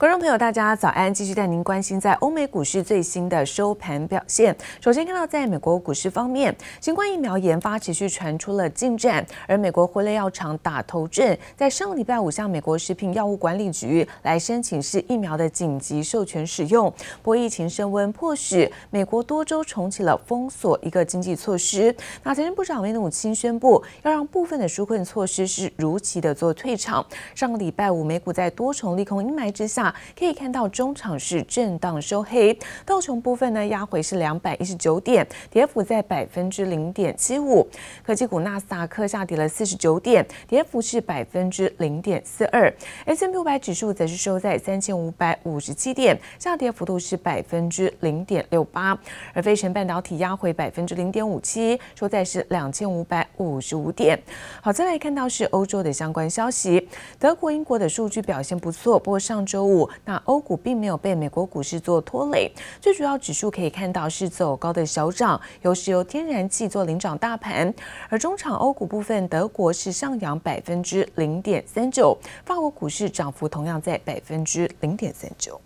观众朋友，大家早安！继续带您关心在欧美股市最新的收盘表现。首先看到，在美国股市方面，新冠疫苗研发持续传出了进展，而美国辉瑞药厂打头阵，在上个礼拜五向美国食品药物管理局来申请是疫苗的紧急授权使用。不过疫情升温，迫使美国多州重启了封锁一个经济措施。那财政部长梅努钦宣布，要让部分的纾困措施是如期的做退场。上个礼拜五，美股在多重利空阴霾之下。可以看到中场是震荡收黑，道琼部分呢压回是两百一十九点，跌幅在百分之零点七五。科技股纳斯达克下跌了四十九点，跌幅是百分之零点四二。S&P 五百指数则是收在三千五百五十七点，下跌幅度是百分之零点六八。而费城半导体压回百分之零点五七，收在是两千五百五十五点。好，再来看到是欧洲的相关消息，德国、英国的数据表现不错，不过上周五。那欧股并没有被美国股市做拖累，最主要指数可以看到是走高的小涨，由石油、天然气做领涨大盘。而中场欧股部分，德国是上扬百分之零点三九，法国股市涨幅同样在百分之零点三九。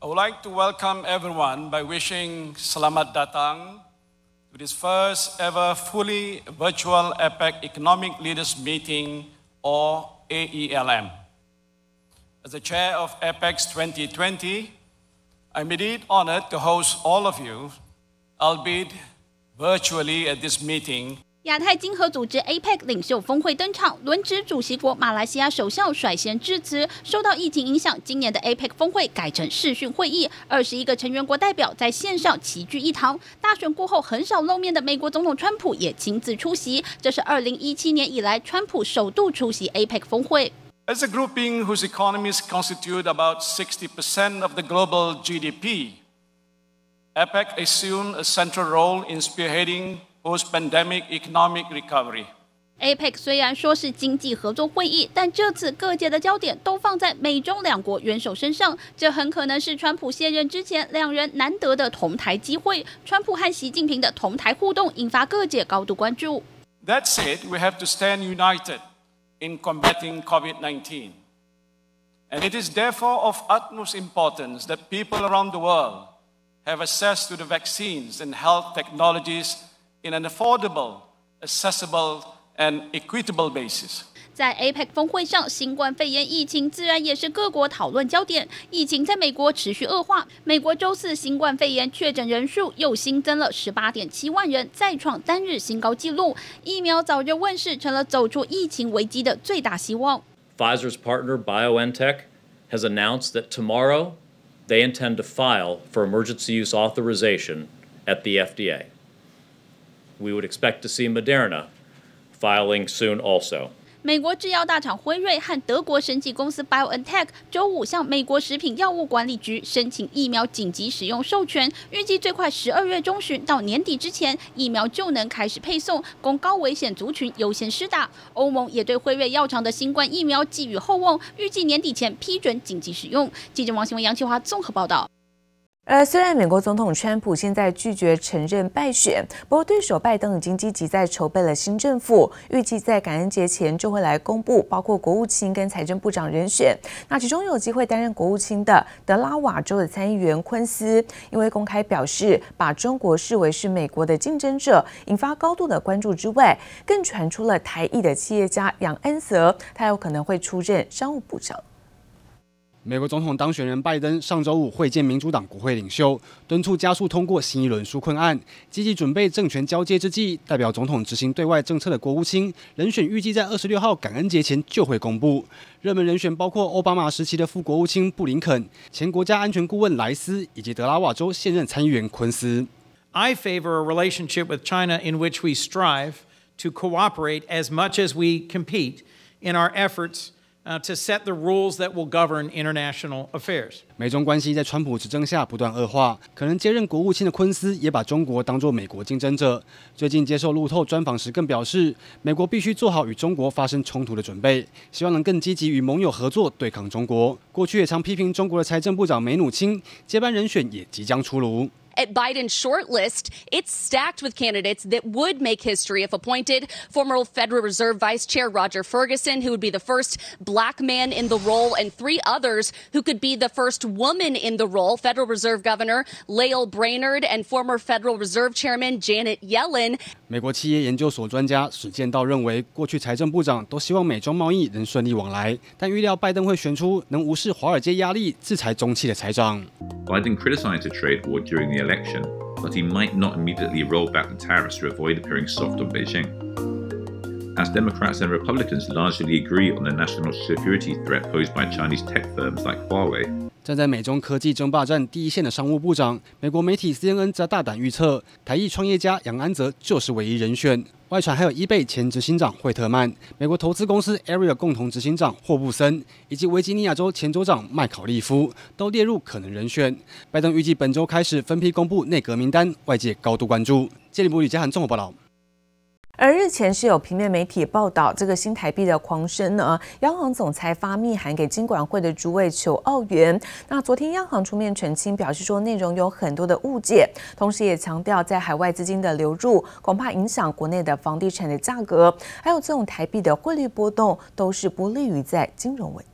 I would like to welcome everyone by wishing Selamat datang to this first ever fully virtual APEC Economic Leaders Meeting or AELM. As the chair of APEC 2020, I'm indeed honored to host all of you, albeit virtually at this meeting. 亚太经合组织 APEC 领袖峰会登场，轮值主席国马来西亚首相率先致辞。受到疫情影响，今年的 APEC 峰会改成视讯会议，二十一个成员国代表在线上齐聚一堂。大选过后很少露面的美国总统川普也亲自出席，这是二零一七年以来川普首度出席 APEC 峰会。As a grouping whose economies constitute about 60% of the global GDP, APEC assumed a central role in spearheading post-pandemic economic recovery. APEC 虽然说是经济合作会议，但这次各界的焦点都放在美中两国元首身上，这很可能是川普卸任之前两人难得的同台机会。川普和习近平的同台互动引发各界高度关注。That said, we have to stand united. in combating COVID 19. And it is therefore of utmost importance that people around the world have access to the vaccines and health technologies in an affordable, accessible, and equitable basis. 在 APEC 峰会上，新冠肺炎疫情自然也是各国讨论焦点。疫情在美国持续恶化，美国周四新冠肺炎确诊人数又新增了十八点七万人，再创单日新高纪录。疫苗早日问世，成了走出疫情危机的最大希望。Pfizer's partner BioNTech has announced that tomorrow they intend to file for emergency use authorization at the FDA. We would expect to see Moderna filing soon also. 美国制药大厂辉瑞和德国生技公司 BioNTech 周五向美国食品药物管理局申请疫苗紧急使用授权，预计最快十二月中旬到年底之前，疫苗就能开始配送，供高危险族群优先施打。欧盟也对辉瑞药厂的新冠疫苗寄予厚望，预计年底前批准紧急使用。记者王新文、杨启华综合报道。呃，虽然美国总统川普现在拒绝承认败选，不过对手拜登已经积极在筹备了新政府，预计在感恩节前就会来公布包括国务卿跟财政部长人选。那其中有机会担任国务卿的德拉瓦州的参议员昆斯，因为公开表示把中国视为是美国的竞争者，引发高度的关注之外，更传出了台裔的企业家杨恩泽，他有可能会出任商务部长。美国总统当选人拜登上周五会见民主党国会领袖，敦促加速通过新一轮纾困案，积极准备政权交接之际，代表总统执行对外政策的国务卿人选预计在二十六号感恩节前就会公布。热门人选包括奥巴马时期的副国务卿布林肯、前国家安全顾问莱斯以及德拉瓦州现任参议员昆斯。I favor a relationship with China in which we strive to cooperate as much as we compete in our efforts. To set the rules that will govern international affairs. 美中关系在川普执政下不断恶化，可能接任国务卿的昆斯也把中国当作美国竞争者。最近接受路透专访时更表示，美国必须做好与中国发生冲突的准备，希望能更积极与盟友合作对抗中国。过去也常批评中国的财政部长梅努钦接班人选也即将出炉。at Biden's short list, it's stacked with candidates that would make history if appointed. Former Federal Reserve Vice Chair Roger Ferguson, who would be the first black man in the role, and three others who could be the first woman in the role Federal Reserve Governor Lael Brainerd and former Federal Reserve Chairman Janet Yellen. 美国企业研究所专家史建道认为，过去财政部长都希望美中贸易能顺利往来，但预料拜登会选出能无视华尔街压力制裁中企的财长。 Biden criticized the trade war during the election, but he might not immediately roll back the tariffs to avoid appearing soft on Beijing. As Democrats and Republicans largely agree on the national security threat posed by Chinese tech firms like Huawei. 站在美中科技争霸战第一线的商务部长，美国媒体 CNN 则大胆预测，台裔创业家杨安泽就是唯一人选。外传还有 eBay 前执行长惠特曼、美国投资公司 Ariel 共同执行长霍布森，以及维吉尼亚州前州长麦考利夫都列入可能人选。拜登预计本周开始分批公布内阁名单，外界高度关注。杰里姆李嘉涵综合报道。而日前是有平面媒体报道，这个新台币的狂升呢，央行总裁发密函给金管会的主委求澳元。那昨天央行出面澄清，表示说内容有很多的误解，同时也强调在海外资金的流入恐怕影响国内的房地产的价格，还有这种台币的汇率波动都是不利于在金融稳定。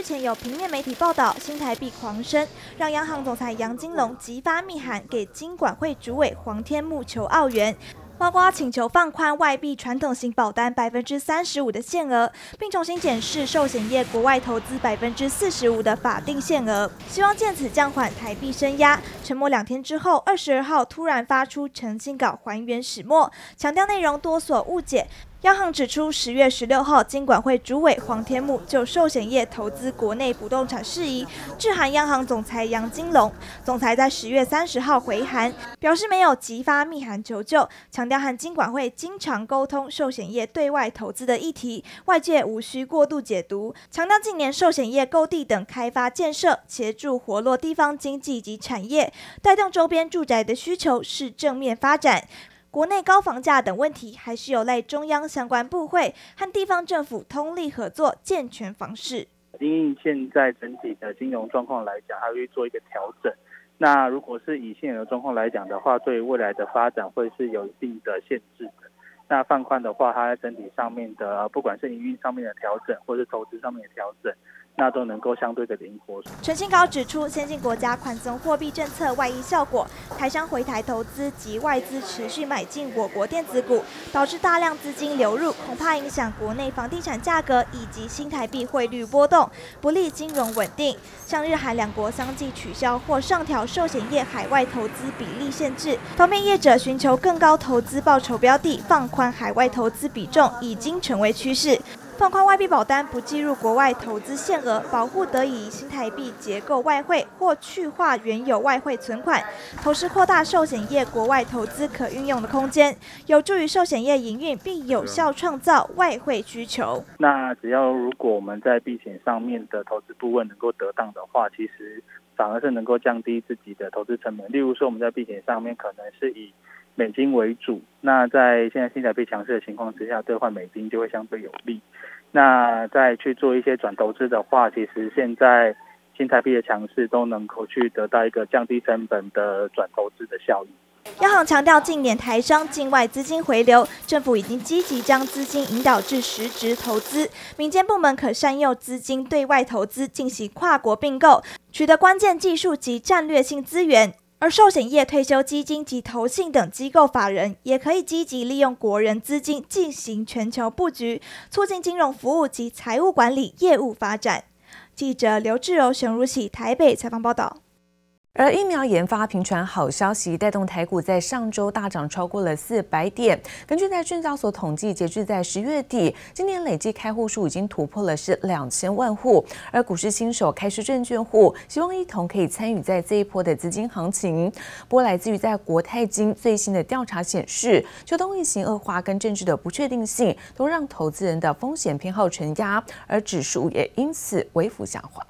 之前有平面媒体报道，新台币狂升，让央行总裁杨金龙急发密函给金管会主委黄天牧求澳元，包括请求放宽外币传统型保单百分之三十五的限额，并重新检视寿险业国外投资百分之四十五的法定限额，希望借此降缓台币升压。沉默两天之后，二十二号突然发出澄清稿还原始末，强调内容多所误解。央行指出，十月十六号，金管会主委黄天木就寿险业投资国内不动产事宜致函央行总裁杨金龙。总裁在十月三十号回函，表示没有急发密函求救，强调和金管会经常沟通寿险业对外投资的议题，外界无需过度解读。强调近年寿险业购地等开发建设，协助活络地方经济及产业，带动周边住宅的需求是正面发展。国内高房价等问题，还是有赖中央相关部会和地方政府通力合作，健全房市。因为现在整体的金融状况来讲，还会做一个调整。那如果是以现有的状况来讲的话，对未来的发展会是有一定的限制的。那放宽的话，它在整体上面的，不管是营运上面的调整，或是投资上面的调整。那都能够相对的灵活。陈新高指出，先进国家宽松货币政策外溢效果，台商回台投资及外资持续买进我国电子股，导致大量资金流入，恐怕影响国内房地产价格以及新台币汇率波动，不利金融稳定。向日韩两国相继取消或上调寿险业海外投资比例限制，方便业者寻求更高投资报酬标的，放宽海外投资比重已经成为趋势。放宽外币保单不计入国外投资限额，保护得以新台币结构外汇或去化原有外汇存款，同时扩大寿险业国外投资可运用的空间，有助于寿险业营运，并有效创造外汇需求。那只要如果我们在避险上面的投资部位能够得当的话，其实反而是能够降低自己的投资成本。例如说，我们在避险上面可能是以美金为主，那在现在新台币强势的情况之下，兑换美金就会相对有利。那再去做一些转投资的话，其实现在新台币的强势都能够去得到一个降低成本的转投资的效益。央行强调，近年台商境外资金回流，政府已经积极将资金引导至实质投资，民间部门可善用资金对外投资，进行跨国并购，取得关键技术及战略性资源。而寿险业、退休基金及投信等机构法人也可以积极利用国人资金进行全球布局，促进金融服务及财务管理业务发展。记者刘志柔、熊如喜台北采访报道。而疫苗研发频传好消息，带动台股在上周大涨超过了四百点。根据在证交所统计，截至在十月底，今年累计开户数已经突破了是两千万户。而股市新手开市证券户，希望一同可以参与在这一波的资金行情。不过，来自于在国泰金最新的调查显示，秋冬疫情恶化跟政治的不确定性，都让投资人的风险偏好承压，而指数也因此微幅下滑。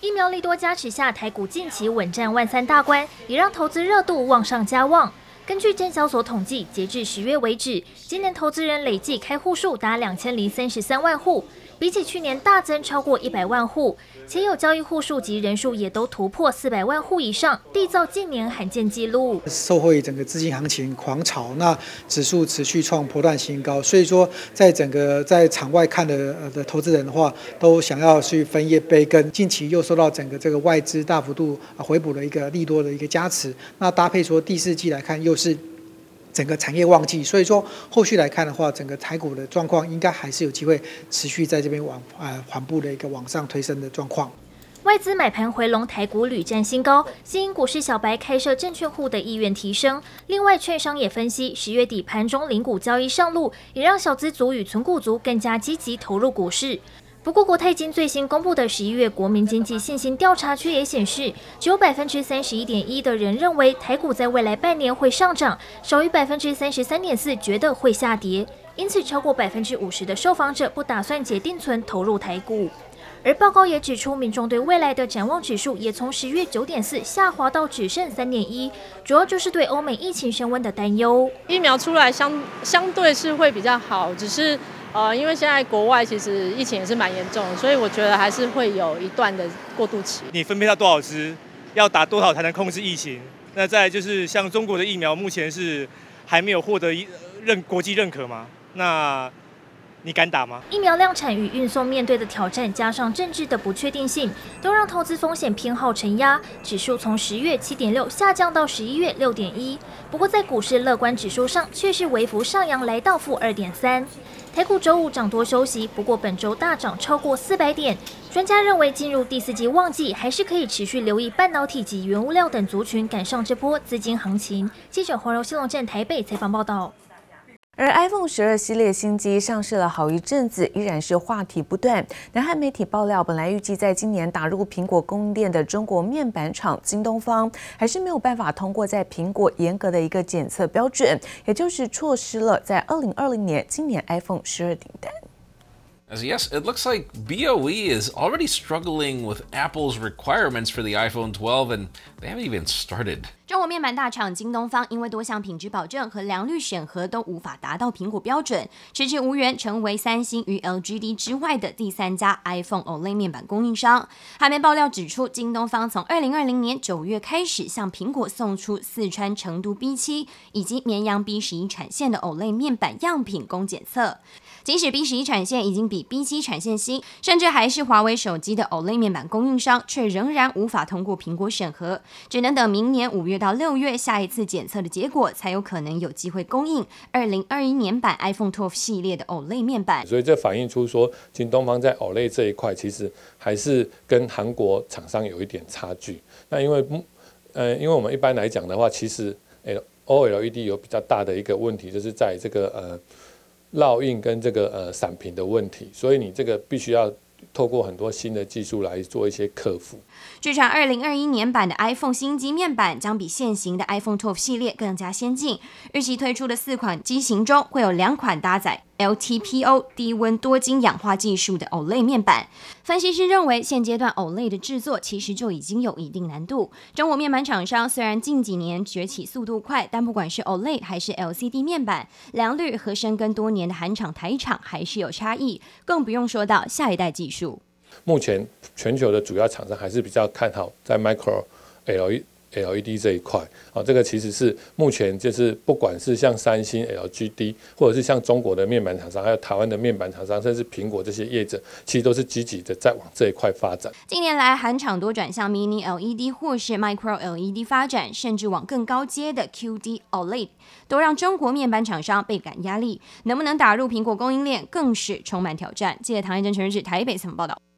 疫苗利多加持下，台股近期稳站万三大关，也让投资热度旺上加旺。根据证交所统计，截至十月为止，今年投资人累计开户数达两千零三十三万户，比起去年大增超过一百万户，且有交易户数及人数也都突破四百万户以上，缔造近年罕见纪录。受惠整个资金行情狂潮，那指数持续创波段新高，所以说在整个在场外看的呃的投资人的话，都想要去分叶杯跟近期又受到整个这个外资大幅度回补的一个利多的一个加持，那搭配说第四季来看又是。整个产业旺季，所以说后续来看的话，整个台股的状况应该还是有机会持续在这边往呃缓步的一个往上推升的状况。外资买盘回笼，台股屡战新高，吸引股市小白开设证券户的意愿提升。另外，券商也分析，十月底盘中零股交易上路，也让小资族与存股族更加积极投入股市。不过，国泰金最新公布的十一月国民经济信心调查却也显示，只有百分之三十一点一的人认为台股在未来半年会上涨，少于百分之三十三点四觉得会下跌。因此，超过百分之五十的受访者不打算解定存投入台股。而报告也指出，民众对未来的展望指数也从十月九点四下滑到只剩三点一，主要就是对欧美疫情升温的担忧。疫苗出来相相对是会比较好，只是。呃，因为现在国外其实疫情也是蛮严重，所以我觉得还是会有一段的过渡期。你分配到多少支，要打多少才能控制疫情？那再就是像中国的疫苗，目前是还没有获得认国际认可吗？那你敢打吗？疫苗量产与运送面对的挑战，加上政治的不确定性，都让投资风险偏好承压，指数从十月七点六下降到十一月六点一。不过在股市乐观指数上，却是微幅上扬，来到负二点三。台股周五涨多休息，不过本周大涨超过四百点。专家认为，进入第四季旺季，还是可以持续留意半导体及原物料等族群赶上这波资金行情。记者黄柔兴龙镇台北采访报道。而 iPhone 十二系列新机上市了好一阵子，依然是话题不断。南韩媒体爆料，本来预计在今年打入苹果供应链的中国面板厂京东方，还是没有办法通过在苹果严格的一个检测标准，也就是错失了在二零二零年今年 iPhone 十二订单。As yes, it looks like BOE is already struggling with Apple's requirements for the iPhone 12, and they haven't even started. 中国面板大厂京东方因为多项品质保证和良率审核都无法达到苹果标准，迟迟无缘成为三星与 LGD 之外的第三家 iPhone OLED 面板供应商。韩媒爆料指出，京东方从二零二零年九月开始向苹果送出四川成都 B 七以及绵阳 B 十一产线的 OLED 面板样品供检测。即使 B 十一产线已经比 B 七产线新，甚至还是华为手机的 OLED 面板供应商，却仍然无法通过苹果审核，只能等明年五月到六月下一次检测的结果，才有可能有机会供应二零二一年版 iPhone 12系列的 OLED 面板。所以这反映出说，京东方在 OLED 这一块，其实还是跟韩国厂商有一点差距。那因为，呃，因为我们一般来讲的话，其实 OLED 有比较大的一个问题，就是在这个呃。烙印跟这个呃闪屏的问题，所以你这个必须要透过很多新的技术来做一些克服。据传，二零二一年版的 iPhone 新机面板将比现行的 iPhone 12系列更加先进。预计推出的四款机型中，会有两款搭载 LTPO 低温多晶氧化技术的 OLED 面板。分析师认为，现阶段 OLED 的制作其实就已经有一定难度。中国面板厂商虽然近几年崛起速度快，但不管是 OLED 还是 LCD 面板，良率和深耕多年的韩厂、台厂还是有差异。更不用说到下一代技术。目前全球的主要厂商还是比较看好在 Micro LED LED 这一块，啊，这个其实是目前就是不管是像三星 LGD，或者是像中国的面板厂商，还有台湾的面板厂商，甚至苹果这些业者，其实都是积极的在往这一块发展。近年来，韩厂多转向 Mini LED 或是 Micro LED 发展，甚至往更高阶的 QD OLED，都让中国面板厂商倍感压力。能不能打入苹果供应链，更是充满挑战。记者唐彦真、陈日志台北采访报道。